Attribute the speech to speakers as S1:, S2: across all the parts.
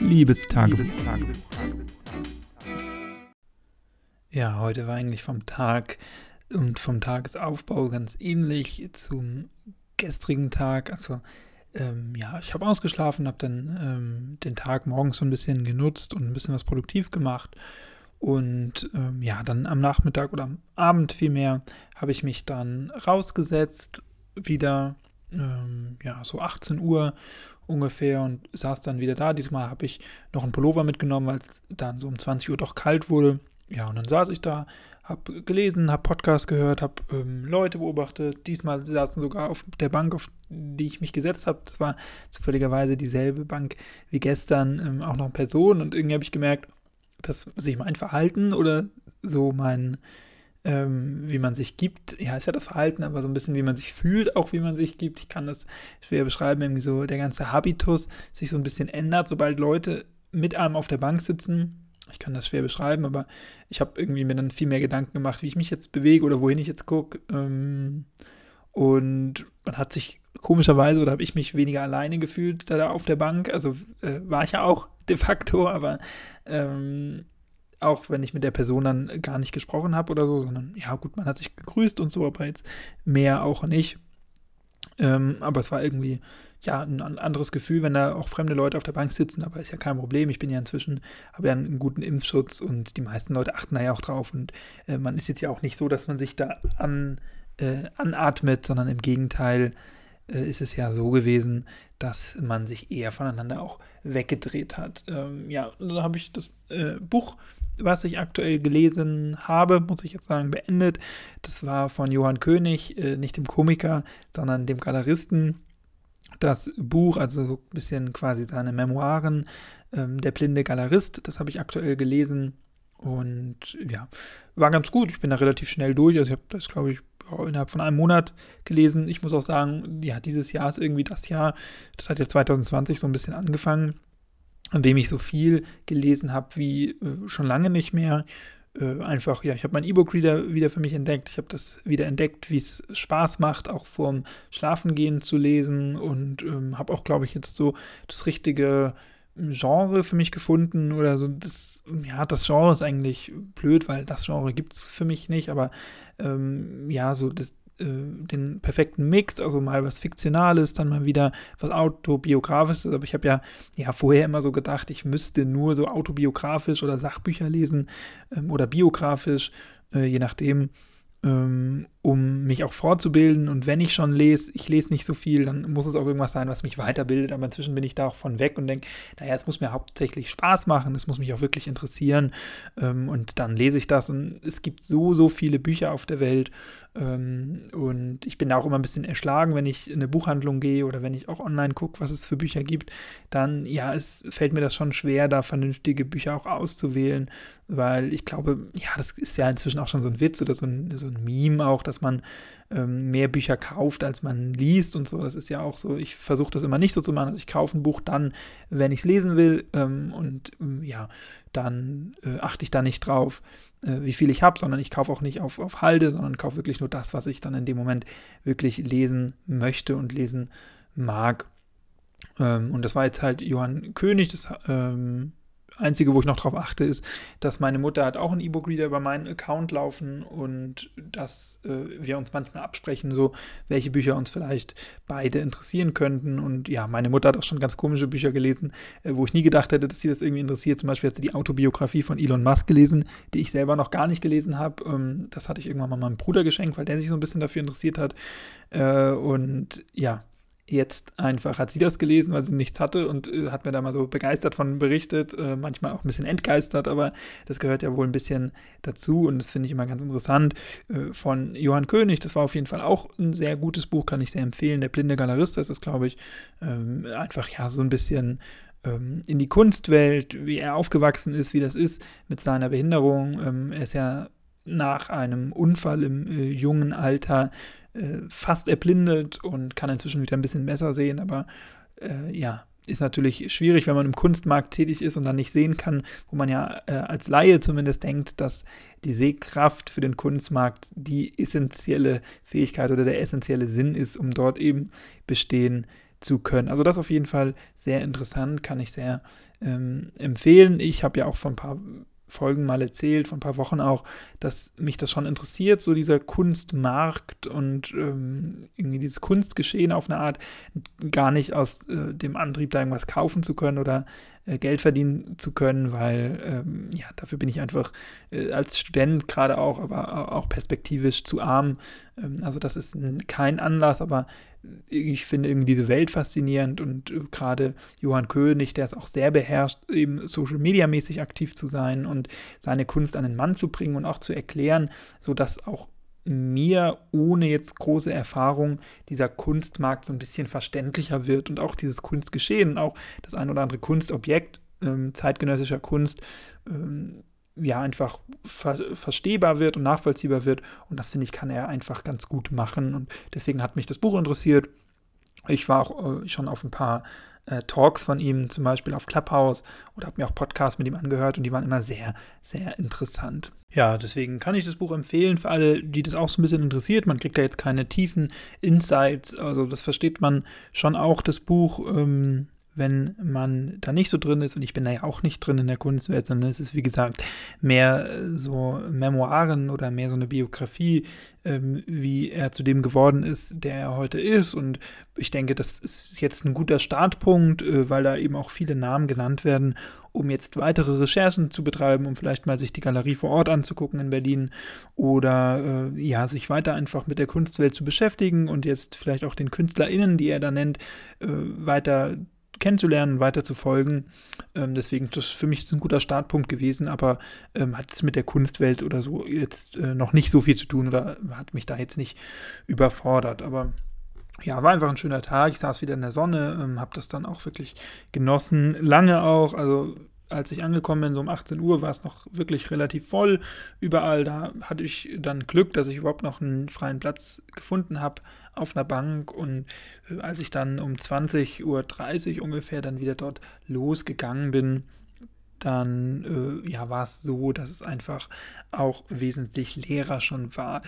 S1: Liebestagebuch. Ja, heute war eigentlich vom Tag und vom Tagesaufbau ganz ähnlich zum gestrigen Tag. Also ähm, ja, ich habe ausgeschlafen, habe dann ähm, den Tag morgens so ein bisschen genutzt und ein bisschen was produktiv gemacht. Und ähm, ja, dann am Nachmittag oder am Abend vielmehr habe ich mich dann rausgesetzt, wieder, ähm, ja, so 18 Uhr ungefähr und saß dann wieder da. Diesmal habe ich noch einen Pullover mitgenommen, weil es dann so um 20 Uhr doch kalt wurde. Ja, und dann saß ich da, habe gelesen, habe Podcast gehört, habe ähm, Leute beobachtet. Diesmal saßen sogar auf der Bank, auf die ich mich gesetzt habe. Das war zufälligerweise dieselbe Bank wie gestern, ähm, auch noch Personen. Und irgendwie habe ich gemerkt, dass sich mein Verhalten oder so mein, ähm, wie man sich gibt, ja, ist ja das Verhalten, aber so ein bisschen, wie man sich fühlt, auch wie man sich gibt. Ich kann das schwer beschreiben, irgendwie so der ganze Habitus sich so ein bisschen ändert, sobald Leute mit einem auf der Bank sitzen. Ich kann das schwer beschreiben, aber ich habe irgendwie mir dann viel mehr Gedanken gemacht, wie ich mich jetzt bewege oder wohin ich jetzt gucke. Ähm, und man hat sich komischerweise oder habe ich mich weniger alleine gefühlt da auf der Bank. Also äh, war ich ja auch de facto, aber ähm, auch wenn ich mit der Person dann gar nicht gesprochen habe oder so, sondern ja gut, man hat sich gegrüßt und so, aber jetzt mehr auch nicht. Ähm, aber es war irgendwie ja ein, anderes Gefühl, wenn da auch fremde Leute auf der Bank sitzen, aber ist ja kein Problem. Ich bin ja inzwischen, habe ja einen guten Impfschutz und die meisten Leute achten da ja auch drauf und äh, man ist jetzt ja auch nicht so, dass man sich da an, äh, anatmet, sondern im Gegenteil äh, ist es ja so gewesen, dass man sich eher voneinander auch weggedreht hat. Ähm, ja, dann habe ich das äh, Buch, was ich aktuell gelesen habe, muss ich jetzt sagen, beendet. Das war von Johann König, äh, nicht dem Komiker, sondern dem Galeristen. Das Buch, also so ein bisschen quasi seine Memoiren, ähm, Der blinde Galerist, das habe ich aktuell gelesen. Und ja, war ganz gut. Ich bin da relativ schnell durch. Also ich habe das, glaube ich, innerhalb von einem Monat gelesen. Ich muss auch sagen, ja, dieses Jahr ist irgendwie das Jahr, das hat ja 2020 so ein bisschen angefangen, an dem ich so viel gelesen habe wie äh, schon lange nicht mehr. Äh, einfach, ja, ich habe mein E-Book-Reader wieder für mich entdeckt. Ich habe das wieder entdeckt, wie es Spaß macht, auch vorm Schlafengehen zu lesen und ähm, habe auch, glaube ich, jetzt so das richtige Genre für mich gefunden oder so. Das, ja, das Genre ist eigentlich blöd, weil das Genre gibt es für mich nicht, aber ähm, ja, so das, den perfekten Mix, also mal was Fiktionales, dann mal wieder was Autobiografisches. Aber ich habe ja, ja vorher immer so gedacht, ich müsste nur so autobiografisch oder Sachbücher lesen ähm, oder biografisch, äh, je nachdem ähm, um mich auch fortzubilden. Und wenn ich schon lese, ich lese nicht so viel, dann muss es auch irgendwas sein, was mich weiterbildet. Aber inzwischen bin ich da auch von weg und denke, naja, es muss mir hauptsächlich Spaß machen, es muss mich auch wirklich interessieren. Ähm, und dann lese ich das. Und es gibt so, so viele Bücher auf der Welt. Ähm, und ich bin da auch immer ein bisschen erschlagen, wenn ich in eine Buchhandlung gehe oder wenn ich auch online gucke, was es für Bücher gibt. Dann, ja, es fällt mir das schon schwer, da vernünftige Bücher auch auszuwählen, weil ich glaube, ja, das ist ja inzwischen auch schon so ein Witz oder so ein, so ein Meme auch, dass man ähm, mehr Bücher kauft, als man liest und so. Das ist ja auch so, ich versuche das immer nicht so zu machen. Also ich kaufe ein Buch dann, wenn ich es lesen will ähm, und ähm, ja, dann äh, achte ich da nicht drauf, äh, wie viel ich habe, sondern ich kaufe auch nicht auf, auf Halde, sondern kaufe wirklich nur das, was ich dann in dem Moment wirklich lesen möchte und lesen mag. Ähm, und das war jetzt halt Johann König, das ähm, Einzige, wo ich noch drauf achte, ist, dass meine Mutter hat auch einen E-Book-Reader über meinen Account laufen und dass äh, wir uns manchmal absprechen, so welche Bücher uns vielleicht beide interessieren könnten. Und ja, meine Mutter hat auch schon ganz komische Bücher gelesen, äh, wo ich nie gedacht hätte, dass sie das irgendwie interessiert. Zum Beispiel hat sie die Autobiografie von Elon Musk gelesen, die ich selber noch gar nicht gelesen habe. Ähm, das hatte ich irgendwann mal meinem Bruder geschenkt, weil der sich so ein bisschen dafür interessiert hat. Äh, und ja, jetzt einfach hat sie das gelesen, weil sie nichts hatte und äh, hat mir da mal so begeistert von berichtet, äh, manchmal auch ein bisschen entgeistert, aber das gehört ja wohl ein bisschen dazu und das finde ich immer ganz interessant. Äh, von Johann König, das war auf jeden Fall auch ein sehr gutes Buch, kann ich sehr empfehlen. Der blinde Galerist, das ist, glaube ich, ähm, einfach ja so ein bisschen ähm, in die Kunstwelt, wie er aufgewachsen ist, wie das ist mit seiner Behinderung. Ähm, er ist ja nach einem Unfall im äh, jungen Alter äh, fast erblindet und kann inzwischen wieder ein bisschen besser sehen, aber äh, ja, ist natürlich schwierig, wenn man im Kunstmarkt tätig ist und dann nicht sehen kann, wo man ja äh, als Laie zumindest denkt, dass die Sehkraft für den Kunstmarkt die essentielle Fähigkeit oder der essentielle Sinn ist, um dort eben bestehen zu können. Also das auf jeden Fall sehr interessant, kann ich sehr ähm, empfehlen. Ich habe ja auch von ein paar Folgen mal erzählt, vor ein paar Wochen auch, dass mich das schon interessiert, so dieser Kunstmarkt und ähm, irgendwie dieses Kunstgeschehen auf eine Art, gar nicht aus äh, dem Antrieb, da irgendwas kaufen zu können oder äh, Geld verdienen zu können, weil ähm, ja, dafür bin ich einfach äh, als Student gerade auch, aber auch perspektivisch zu arm. Ähm, also das ist kein Anlass, aber ich finde irgendwie diese Welt faszinierend und äh, gerade Johann König, der es auch sehr beherrscht, eben Social Media mäßig aktiv zu sein und seine Kunst an den Mann zu bringen und auch zu erklären, sodass auch mir ohne jetzt große Erfahrung dieser Kunstmarkt so ein bisschen verständlicher wird und auch dieses Kunstgeschehen, auch das ein oder andere Kunstobjekt ähm, zeitgenössischer Kunst, ähm, ja, einfach ver verstehbar wird und nachvollziehbar wird. Und das finde ich, kann er einfach ganz gut machen. Und deswegen hat mich das Buch interessiert. Ich war auch äh, schon auf ein paar äh, Talks von ihm, zum Beispiel auf Clubhouse, oder habe mir auch Podcasts mit ihm angehört und die waren immer sehr, sehr interessant. Ja, deswegen kann ich das Buch empfehlen für alle, die das auch so ein bisschen interessiert. Man kriegt da jetzt keine tiefen Insights, also das versteht man schon auch, das Buch. Ähm, wenn man da nicht so drin ist, und ich bin da ja auch nicht drin in der Kunstwelt, sondern es ist, wie gesagt, mehr äh, so Memoiren oder mehr so eine Biografie, ähm, wie er zu dem geworden ist, der er heute ist. Und ich denke, das ist jetzt ein guter Startpunkt, äh, weil da eben auch viele Namen genannt werden, um jetzt weitere Recherchen zu betreiben, um vielleicht mal sich die Galerie vor Ort anzugucken in Berlin oder äh, ja, sich weiter einfach mit der Kunstwelt zu beschäftigen und jetzt vielleicht auch den KünstlerInnen, die er da nennt, äh, weiter kennenzulernen, weiter zu folgen. Ähm, deswegen ist das für mich ein guter Startpunkt gewesen, aber ähm, hat es mit der Kunstwelt oder so jetzt äh, noch nicht so viel zu tun oder hat mich da jetzt nicht überfordert. Aber ja, war einfach ein schöner Tag. Ich saß wieder in der Sonne, ähm, habe das dann auch wirklich genossen. Lange auch, also als ich angekommen bin, so um 18 Uhr, war es noch wirklich relativ voll überall. Da hatte ich dann Glück, dass ich überhaupt noch einen freien Platz gefunden habe auf einer Bank und äh, als ich dann um 20.30 Uhr ungefähr dann wieder dort losgegangen bin, dann äh, ja, war es so, dass es einfach auch wesentlich leerer schon war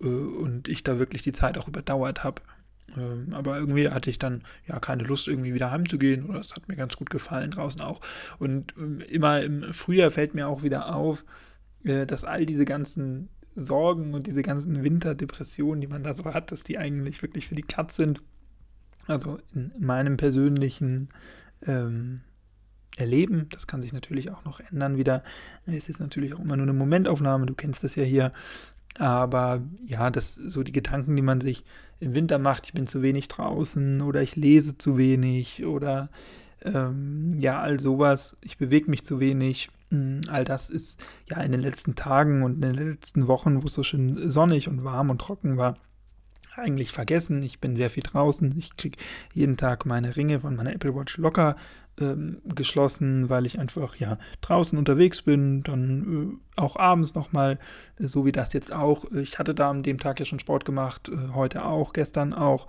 S1: äh, und ich da wirklich die Zeit auch überdauert habe. Ähm, aber irgendwie hatte ich dann ja keine Lust, irgendwie wieder heimzugehen. Oder es hat mir ganz gut gefallen draußen auch. Und ähm, immer im Frühjahr fällt mir auch wieder auf, äh, dass all diese ganzen Sorgen und diese ganzen Winterdepressionen, die man da so hat, dass die eigentlich wirklich für die Katz sind. Also in meinem persönlichen ähm, Erleben, das kann sich natürlich auch noch ändern wieder. Es ist natürlich auch immer nur eine Momentaufnahme, du kennst das ja hier. Aber ja, das so die Gedanken, die man sich im Winter macht, ich bin zu wenig draußen oder ich lese zu wenig oder ähm, ja, all sowas, ich bewege mich zu wenig hm, all das ist ja in den letzten Tagen und in den letzten Wochen, wo es so schön sonnig und warm und trocken war, eigentlich vergessen. Ich bin sehr viel draußen. Ich kriege jeden Tag meine Ringe von meiner Apple Watch locker ähm, geschlossen, weil ich einfach ja draußen unterwegs bin, dann äh, auch abends nochmal, äh, so wie das jetzt auch. Ich hatte da an dem Tag ja schon Sport gemacht, äh, heute auch, gestern auch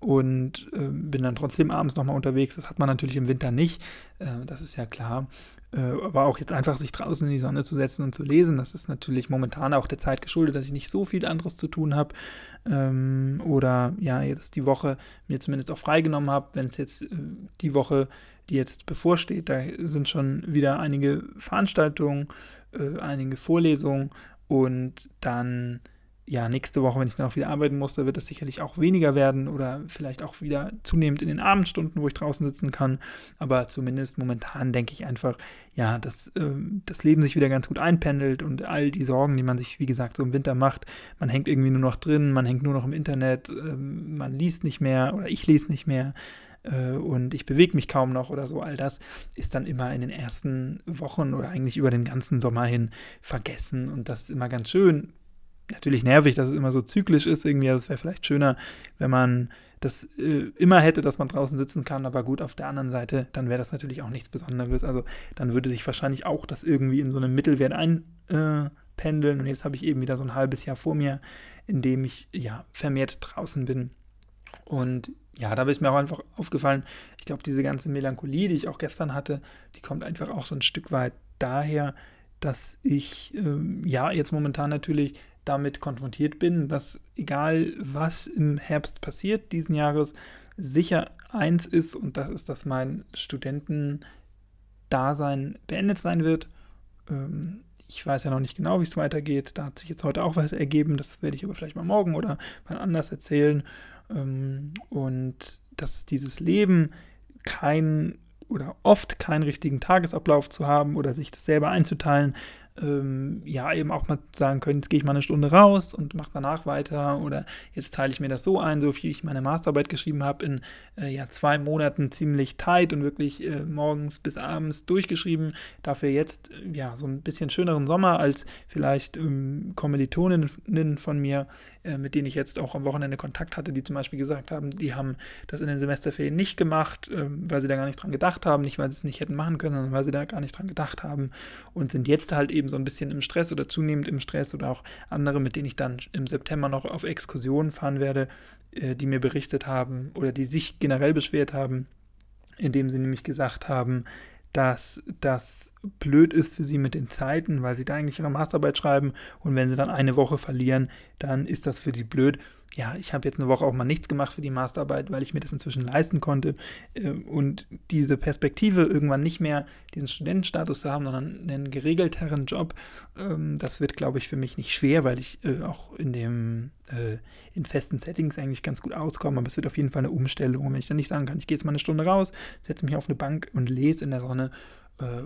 S1: und äh, bin dann trotzdem abends nochmal unterwegs. Das hat man natürlich im Winter nicht, äh, das ist ja klar. Äh, aber auch jetzt einfach sich draußen in die Sonne zu setzen und zu lesen, das ist natürlich momentan auch der Zeit geschuldet, dass ich nicht so viel anderes zu tun habe. Ähm, oder ja, jetzt die Woche mir zumindest auch freigenommen habe, wenn es jetzt äh, die Woche, die jetzt bevorsteht, da sind schon wieder einige Veranstaltungen, äh, einige Vorlesungen und dann ja, nächste Woche, wenn ich dann auch wieder arbeiten muss, da wird das sicherlich auch weniger werden oder vielleicht auch wieder zunehmend in den Abendstunden, wo ich draußen sitzen kann. Aber zumindest momentan denke ich einfach, ja, dass äh, das Leben sich wieder ganz gut einpendelt und all die Sorgen, die man sich, wie gesagt, so im Winter macht, man hängt irgendwie nur noch drin, man hängt nur noch im Internet, äh, man liest nicht mehr oder ich lese nicht mehr äh, und ich bewege mich kaum noch oder so, all das ist dann immer in den ersten Wochen oder eigentlich über den ganzen Sommer hin vergessen und das ist immer ganz schön, natürlich nervig, dass es immer so zyklisch ist irgendwie. Also es wäre vielleicht schöner, wenn man das äh, immer hätte, dass man draußen sitzen kann. Aber gut, auf der anderen Seite, dann wäre das natürlich auch nichts Besonderes. Also dann würde sich wahrscheinlich auch das irgendwie in so einem Mittelwert einpendeln. Äh, Und jetzt habe ich eben wieder so ein halbes Jahr vor mir, in dem ich ja vermehrt draußen bin. Und ja, da ist mir auch einfach aufgefallen, ich glaube, diese ganze Melancholie, die ich auch gestern hatte, die kommt einfach auch so ein Stück weit daher, dass ich ähm, ja jetzt momentan natürlich damit konfrontiert bin, dass egal was im Herbst passiert diesen Jahres, sicher eins ist und das ist, dass mein Studentendasein beendet sein wird. Ähm, ich weiß ja noch nicht genau, wie es weitergeht. Da hat sich jetzt heute auch was ergeben. Das werde ich aber vielleicht mal morgen oder mal anders erzählen. Ähm, und dass dieses Leben kein oder oft keinen richtigen Tagesablauf zu haben oder sich das selber einzuteilen, ähm, ja, eben auch mal sagen können, jetzt gehe ich mal eine Stunde raus und mache danach weiter oder jetzt teile ich mir das so ein, so wie ich meine Masterarbeit geschrieben habe, in äh, ja, zwei Monaten ziemlich tight und wirklich äh, morgens bis abends durchgeschrieben. Dafür jetzt ja so ein bisschen schöneren Sommer als vielleicht ähm, Kommilitoninnen von mir, mit denen ich jetzt auch am Wochenende Kontakt hatte, die zum Beispiel gesagt haben, die haben das in den Semesterferien nicht gemacht, ähm, weil sie da gar nicht dran gedacht haben, nicht weil sie es nicht hätten machen können, sondern weil sie da gar nicht dran gedacht haben und sind jetzt halt eben so ein bisschen im Stress oder zunehmend im Stress oder auch andere, mit denen ich dann im September noch auf Exkursionen fahren werde, äh, die mir berichtet haben oder die sich generell beschwert haben, indem sie nämlich gesagt haben, dass das blöd ist für sie mit den Zeiten, weil sie da eigentlich ihre Masterarbeit schreiben. Und wenn sie dann eine Woche verlieren, dann ist das für sie blöd ja, ich habe jetzt eine Woche auch mal nichts gemacht für die Masterarbeit, weil ich mir das inzwischen leisten konnte. Äh, und diese Perspektive, irgendwann nicht mehr diesen Studentenstatus zu haben, sondern einen geregelteren Job, ähm, das wird, glaube ich, für mich nicht schwer, weil ich äh, auch in dem äh, in festen Settings eigentlich ganz gut auskomme. Aber es wird auf jeden Fall eine Umstellung. Und wenn ich dann nicht sagen kann, ich gehe jetzt mal eine Stunde raus, setze mich auf eine Bank und lese in der Sonne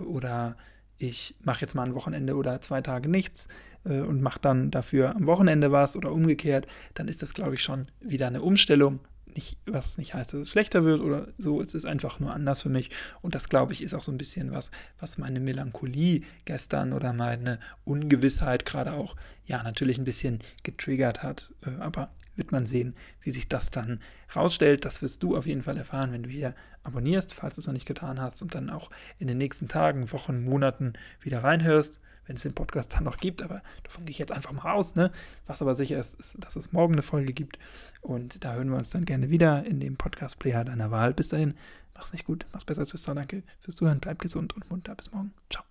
S1: oder ich mache jetzt mal ein Wochenende oder zwei Tage nichts äh, und mache dann dafür am Wochenende was oder umgekehrt, dann ist das, glaube ich, schon wieder eine Umstellung. Nicht, was nicht heißt, dass es schlechter wird oder so, es ist einfach nur anders für mich. Und das, glaube ich, ist auch so ein bisschen was, was meine Melancholie gestern oder meine Ungewissheit gerade auch, ja, natürlich ein bisschen getriggert hat. Äh, aber wird man sehen, wie sich das dann rausstellt. Das wirst du auf jeden Fall erfahren, wenn du hier abonnierst, falls du es noch nicht getan hast und dann auch in den nächsten Tagen, Wochen, Monaten wieder reinhörst, wenn es den Podcast dann noch gibt. Aber davon gehe ich jetzt einfach mal aus. Ne? Was aber sicher ist, ist, dass es morgen eine Folge gibt. Und da hören wir uns dann gerne wieder in dem Podcast-Player deiner Wahl. Bis dahin, mach's nicht gut, mach's besser, Tschüss, danke fürs Zuhören, bleib gesund und munter. Bis morgen. Ciao.